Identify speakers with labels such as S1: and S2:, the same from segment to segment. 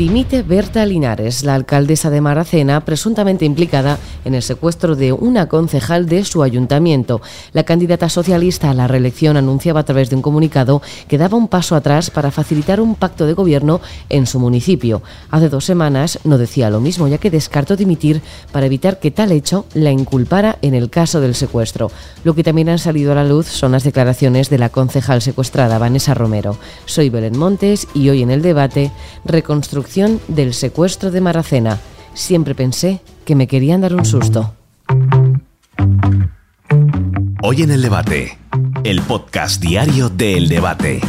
S1: Dimite Berta Linares, la alcaldesa de Maracena, presuntamente implicada en el secuestro de una concejal de su ayuntamiento. La candidata socialista a la reelección anunciaba a través de un comunicado que daba un paso atrás para facilitar un pacto de gobierno en su municipio. Hace dos semanas no decía lo mismo, ya que descartó dimitir para evitar que tal hecho la inculpara en el caso del secuestro. Lo que también han salido a la luz son las declaraciones de la concejal secuestrada, Vanessa Romero. Soy Belén Montes y hoy en el debate, reconstrucción del secuestro de Maracena. Siempre pensé que me querían dar un susto.
S2: Hoy en el debate, el podcast diario de El Debate.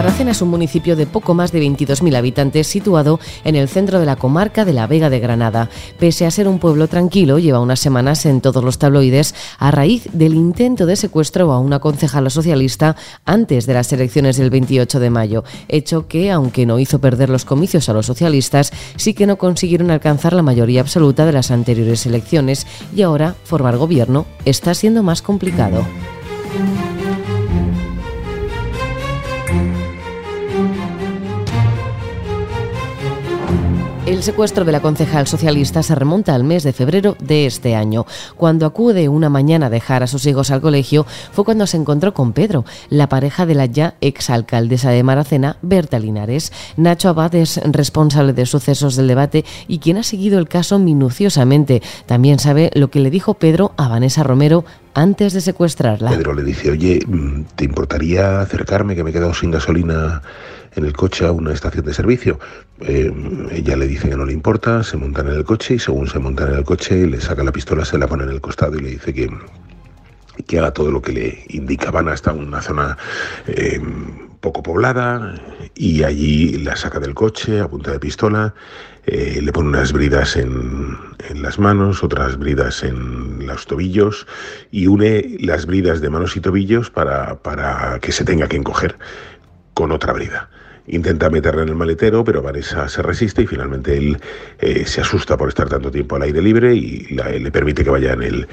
S1: Maracena es un municipio de poco más de 22.000 habitantes situado en el centro de la comarca de la Vega de Granada. Pese a ser un pueblo tranquilo, lleva unas semanas en todos los tabloides a raíz del intento de secuestro a una concejala socialista antes de las elecciones del 28 de mayo, hecho que, aunque no hizo perder los comicios a los socialistas, sí que no consiguieron alcanzar la mayoría absoluta de las anteriores elecciones y ahora formar gobierno está siendo más complicado. El secuestro de la concejal socialista se remonta al mes de febrero de este año. Cuando acude una mañana a dejar a sus hijos al colegio, fue cuando se encontró con Pedro, la pareja de la ya exalcaldesa de Maracena, Berta Linares. Nacho Abad es responsable de sucesos del debate y quien ha seguido el caso minuciosamente. También sabe lo que le dijo Pedro a Vanessa Romero antes de secuestrarla.
S3: Pedro le dice, oye, mm, ¿te importaría acercarme que me he quedado sin gasolina? En el coche a una estación de servicio. Eh, ella le dice que no le importa, se montan en el coche y según se montan en el coche le saca la pistola, se la pone en el costado y le dice que, que haga todo lo que le indicaban hasta una zona eh, poco poblada y allí la saca del coche a punta de pistola, eh, le pone unas bridas en, en, las manos, otras bridas en los tobillos y une las bridas de manos y tobillos para, para que se tenga que encoger con otra brida. Intenta meterla en el maletero, pero Vanessa se resiste y finalmente él eh, se asusta por estar tanto tiempo al aire libre y le permite que vaya en el,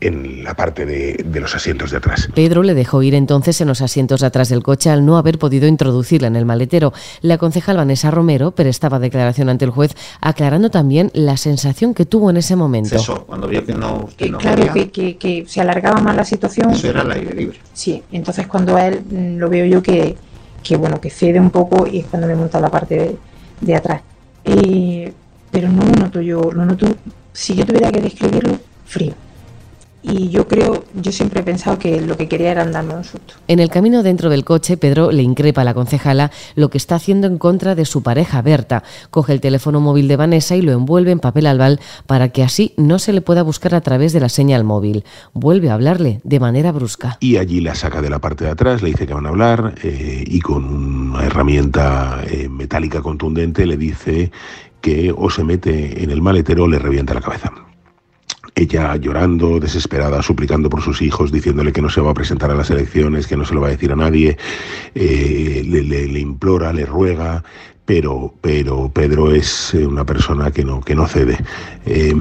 S3: en la parte de, de, los asientos de atrás.
S1: Pedro le dejó ir entonces en los asientos de atrás del coche al no haber podido introducirla en el maletero. La concejal Vanessa Romero prestaba declaración ante el juez, aclarando también la sensación que tuvo en ese momento.
S4: Eso, cuando vio que no. Que, no
S5: claro, que, que, que, se alargaba más la situación.
S4: Eso era el aire libre.
S5: Sí, entonces cuando a él mm, lo veo yo que, que bueno, que cede un poco y es cuando me monta la parte de, de atrás. Eh, pero no lo noto yo, lo noto, si yo tuviera que describirlo, frío y yo creo, yo siempre he pensado que lo que quería era darme un susto.
S1: En el camino dentro del coche, Pedro le increpa a la concejala lo que está haciendo en contra de su pareja Berta. Coge el teléfono móvil de Vanessa y lo envuelve en papel albal para que así no se le pueda buscar a través de la señal móvil. Vuelve a hablarle de manera brusca.
S3: Y allí la saca de la parte de atrás, le dice que van a hablar eh, y con una herramienta eh, metálica contundente le dice que o se mete en el maletero o le revienta la cabeza ella llorando, desesperada, suplicando por sus hijos, diciéndole que no se va a presentar a las elecciones, que no se lo va a decir a nadie, eh, le, le, implora, le ruega, pero, pero Pedro es eh, una persona que no, que no cede. Eh,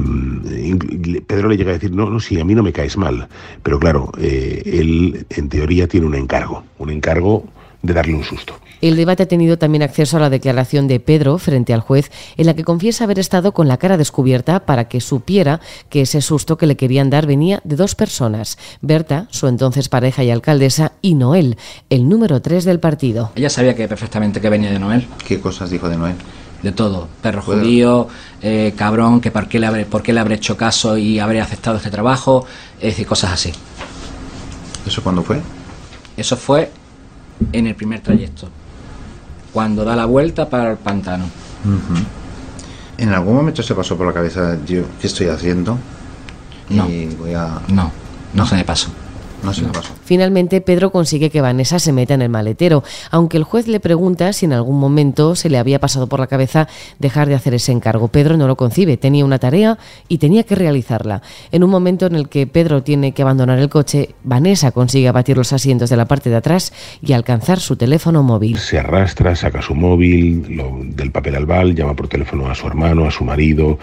S3: Pedro le llega a decir, no, no, sí, a mí no me caes mal, pero claro, eh, él en teoría tiene un encargo, un encargo de darle un susto.
S1: El debate ha tenido también acceso a la declaración de Pedro frente al juez, en la que confiesa haber estado con la cara descubierta para que supiera que ese susto que le querían dar venía de dos personas, Berta, su entonces pareja y alcaldesa, y Noel, el número tres del partido.
S6: Ella sabía que perfectamente que venía de Noel.
S4: ¿Qué cosas dijo de Noel?
S6: De todo, perro ¿Puedo? judío, eh, cabrón, que por qué, le habré, por qué le habré hecho caso y habré aceptado este trabajo, es decir, cosas así.
S4: ¿Eso cuándo fue?
S6: Eso fue en el primer trayecto cuando da la vuelta para el pantano.
S4: Uh -huh. ¿En algún momento se pasó por la cabeza, yo, qué estoy haciendo?
S6: No.
S4: Y voy a...
S6: No, no se me pasó.
S4: No se
S6: no.
S4: me pasó.
S1: Finalmente, Pedro consigue que Vanessa se meta en el maletero, aunque el juez le pregunta si en algún momento se le había pasado por la cabeza dejar de hacer ese encargo. Pedro no lo concibe, tenía una tarea y tenía que realizarla. En un momento en el que Pedro tiene que abandonar el coche, Vanessa consigue abatir los asientos de la parte de atrás y alcanzar su teléfono móvil.
S3: Se arrastra, saca su móvil del papel albal, llama por teléfono a su hermano, a su marido,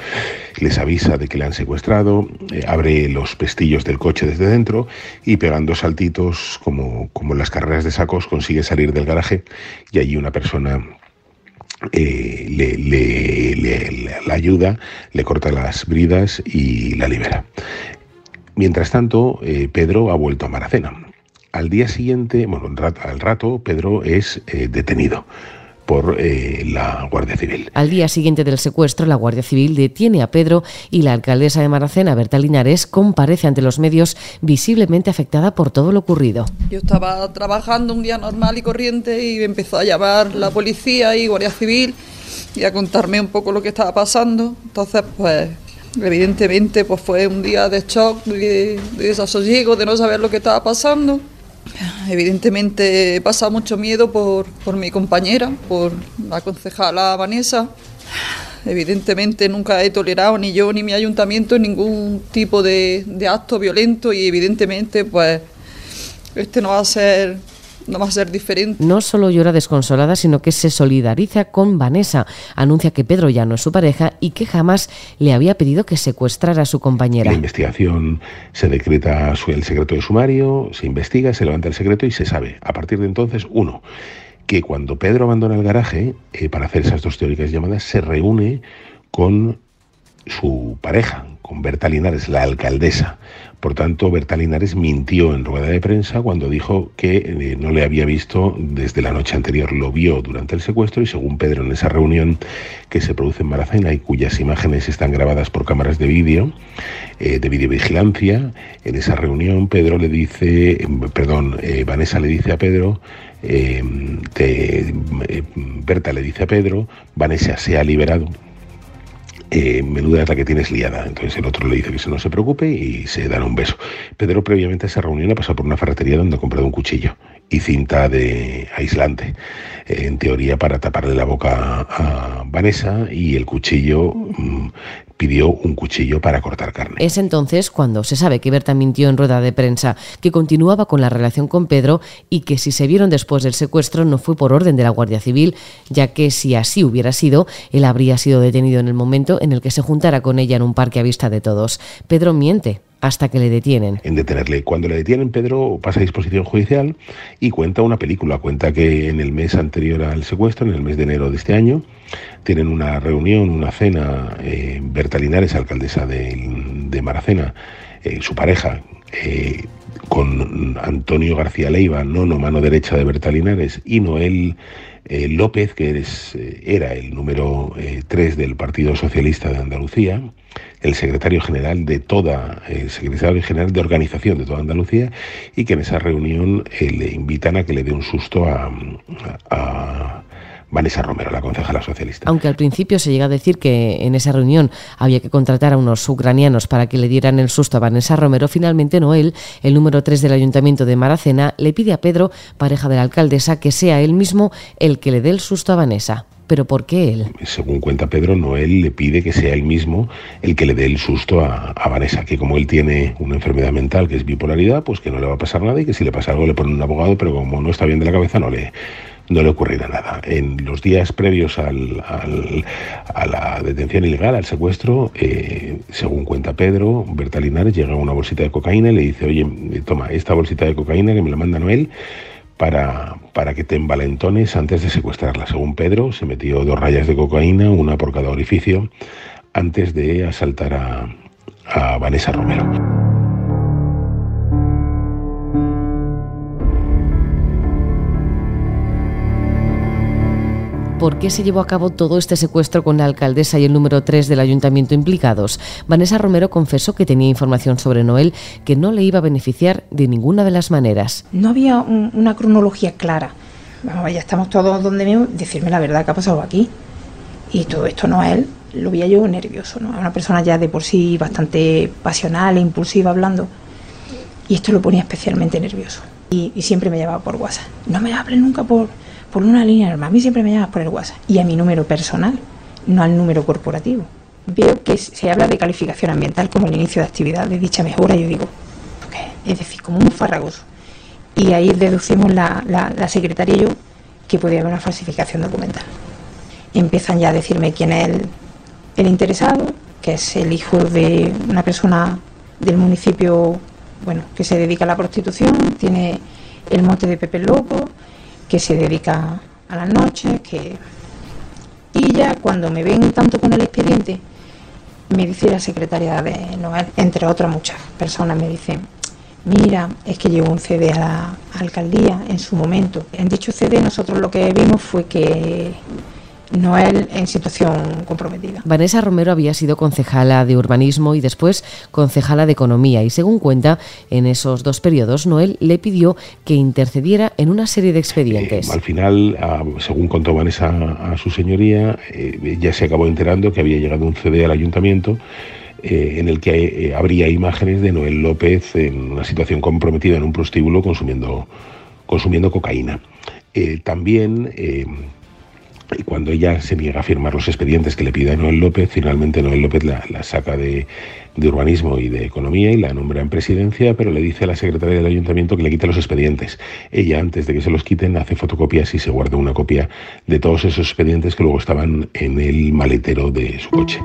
S3: les avisa de que le han secuestrado, eh, abre los pestillos del coche desde dentro y pegando saltitos como, como las carreras de sacos consigue salir del garaje y allí una persona eh, le, le, le, la ayuda, le corta las bridas y la libera. Mientras tanto, eh, Pedro ha vuelto a Maracena. Al día siguiente, bueno, al rato, Pedro es eh, detenido por eh, la Guardia Civil.
S1: Al día siguiente del secuestro, la Guardia Civil detiene a Pedro y la alcaldesa de Maracena, Berta Linares, comparece ante los medios visiblemente afectada por todo lo ocurrido.
S7: Yo estaba trabajando un día normal y corriente y me empezó a llamar la policía y Guardia Civil y a contarme un poco lo que estaba pasando. Entonces, pues evidentemente pues fue un día de shock, de, de desasosiego, de no saber lo que estaba pasando. Evidentemente he pasado mucho miedo por, por mi compañera, por la concejala Vanessa. Evidentemente nunca he tolerado ni yo ni mi ayuntamiento ningún tipo de, de acto violento y evidentemente pues este no va a ser no va a ser diferente.
S1: No solo llora desconsolada, sino que se solidariza con Vanessa. Anuncia que Pedro ya no es su pareja y que jamás le había pedido que secuestrara a su compañera.
S3: La investigación se decreta el secreto de sumario, se investiga, se levanta el secreto y se sabe. A partir de entonces, uno, que cuando Pedro abandona el garaje eh, para hacer esas dos teóricas llamadas, se reúne con su pareja, con Berta Linares, la alcaldesa. Por tanto, Berta Linares mintió en rueda de prensa cuando dijo que eh, no le había visto desde la noche anterior, lo vio durante el secuestro y según Pedro en esa reunión que se produce en Maracena y cuyas imágenes están grabadas por cámaras de vídeo, eh, de videovigilancia, en esa reunión Pedro le dice, eh, perdón, eh, Vanessa le dice a Pedro, eh, te, Berta le dice a Pedro, Vanessa se ha liberado eh, menuda es la que tienes liada. Entonces el otro le dice que se no se preocupe y se dan un beso. Pedro previamente a esa reunión ha pasado por una ferretería donde ha comprado un cuchillo y cinta de aislante, en teoría para taparle la boca a Vanessa y el cuchillo mmm, pidió un cuchillo para cortar carne.
S1: Es entonces cuando se sabe que Berta mintió en rueda de prensa, que continuaba con la relación con Pedro y que si se vieron después del secuestro no fue por orden de la Guardia Civil, ya que si así hubiera sido, él habría sido detenido en el momento en el que se juntara con ella en un parque a vista de todos. Pedro miente hasta que le detienen.
S3: En detenerle. Cuando le detienen, Pedro pasa a disposición judicial y cuenta una película. Cuenta que en el mes anterior al secuestro, en el mes de enero de este año, tienen una reunión, una cena. Eh, Berta Linares, alcaldesa de, Maracena, eh, su pareja, eh, con Antonio García Leiva, nono mano derecha de Berta Linares, y Noel eh, López, que eres, eh, era el número 3 del Partido Socialista de Andalucía, el secretario general de toda, el secretario general de organización de toda Andalucía, y que en esa reunión eh, le invitan a que le dé un susto a Vanessa Romero, la concejala socialista.
S1: Aunque al principio se llega a decir que en esa reunión había que contratar a unos ucranianos para que le dieran el susto a Vanessa Romero, finalmente Noel, el número 3 del Ayuntamiento de Maracena, le pide a Pedro, pareja de la alcaldesa, que sea él mismo el que le dé el susto a Vanessa. ¿Pero por qué él?
S3: Según cuenta Pedro, Noel le pide que sea él mismo el que le dé el susto a, a, Vanessa, que como él tiene una enfermedad mental que es bipolaridad, pues que no le va a pasar nada y que si le pasa algo le pone un abogado, pero como no está bien de la cabeza no le, no le ocurrirá nada. En los días previos al, a la detención ilegal, al secuestro, eh, según cuenta Pedro, Berta Linares llega a una bolsita de cocaína y le dice, oye, toma, esta bolsita de cocaína que me la manda Noel, para, para, que te envalentones antes de secuestrarla. Según Pedro, se metió dos rayas de cocaína, una por cada orificio, antes de asaltar a, a Vanessa Romero.
S1: Por qué se llevó a cabo todo este secuestro con la alcaldesa y el número 3 del ayuntamiento implicados. Vanessa Romero confesó que tenía información sobre Noel que no le iba a beneficiar de ninguna de las maneras.
S5: No había un, una cronología clara. Vamos, ya estamos todos donde mismo, decirme la verdad que ha pasado aquí. Y todo esto Noel lo veía yo nervioso, ¿no? Una persona ya de por sí bastante pasional e impulsiva hablando. Y esto lo ponía especialmente nervioso. y, siempre me llamaba por WhatsApp. No me hables nunca por, por una línea normal, a mí siempre me llamas por el WhatsApp y a mi número personal, no al número corporativo. Veo que se habla de calificación ambiental como el inicio de actividad de dicha mejora yo digo, es decir, como un farragoso. Y ahí deducimos la, la, secretaria y yo que podía haber una falsificación documental. Empiezan ya a decirme quién es el, el interesado, que es el hijo de una persona del municipio bueno, que se dedica a la prostitución, tiene el mote de Pepe Loco, que se dedica a las noches, que... Y ya cuando me ven tanto con el expediente, me dice la secretaria de Noel, entre otras muchas personas, me dicen, mira, es que llegó un CD a la alcaldía en su momento. En dicho CD nosotros lo que vimos fue que Noel en situación comprometida.
S1: Vanessa Romero había sido concejala de urbanismo y después concejala de economía y según cuenta, en esos dos periodos Noel le pidió que intercediera en una serie de expedientes.
S3: Eh, al final, según contó Vanessa a su señoría, eh, ya se acabó enterando que había llegado un CD al ayuntamiento eh, en el que habría imágenes de Noel López en una situación comprometida en un prostíbulo consumiendo, consumiendo cocaína. también y cuando ella se niega a firmar los expedientes que le pide Noel López, finalmente Noel López la, saca de, urbanismo y de economía y la nombra en presidencia, pero le dice a la secretaria del ayuntamiento que le quite los expedientes. Ella, antes de que se los quiten, hace fotocopias y se guarda una copia de todos esos expedientes que luego estaban en el maletero de su coche.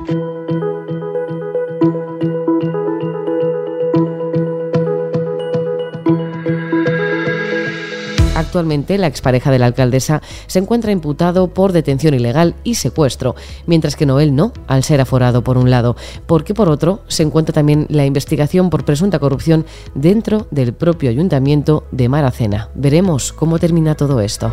S1: Actualmente, la expareja de la alcaldesa se encuentra imputado por detención ilegal y secuestro, mientras que Noel no, al ser aforado por un lado, porque por otro se encuentra también la investigación por presunta corrupción dentro del propio ayuntamiento de Maracena. Veremos cómo termina todo esto.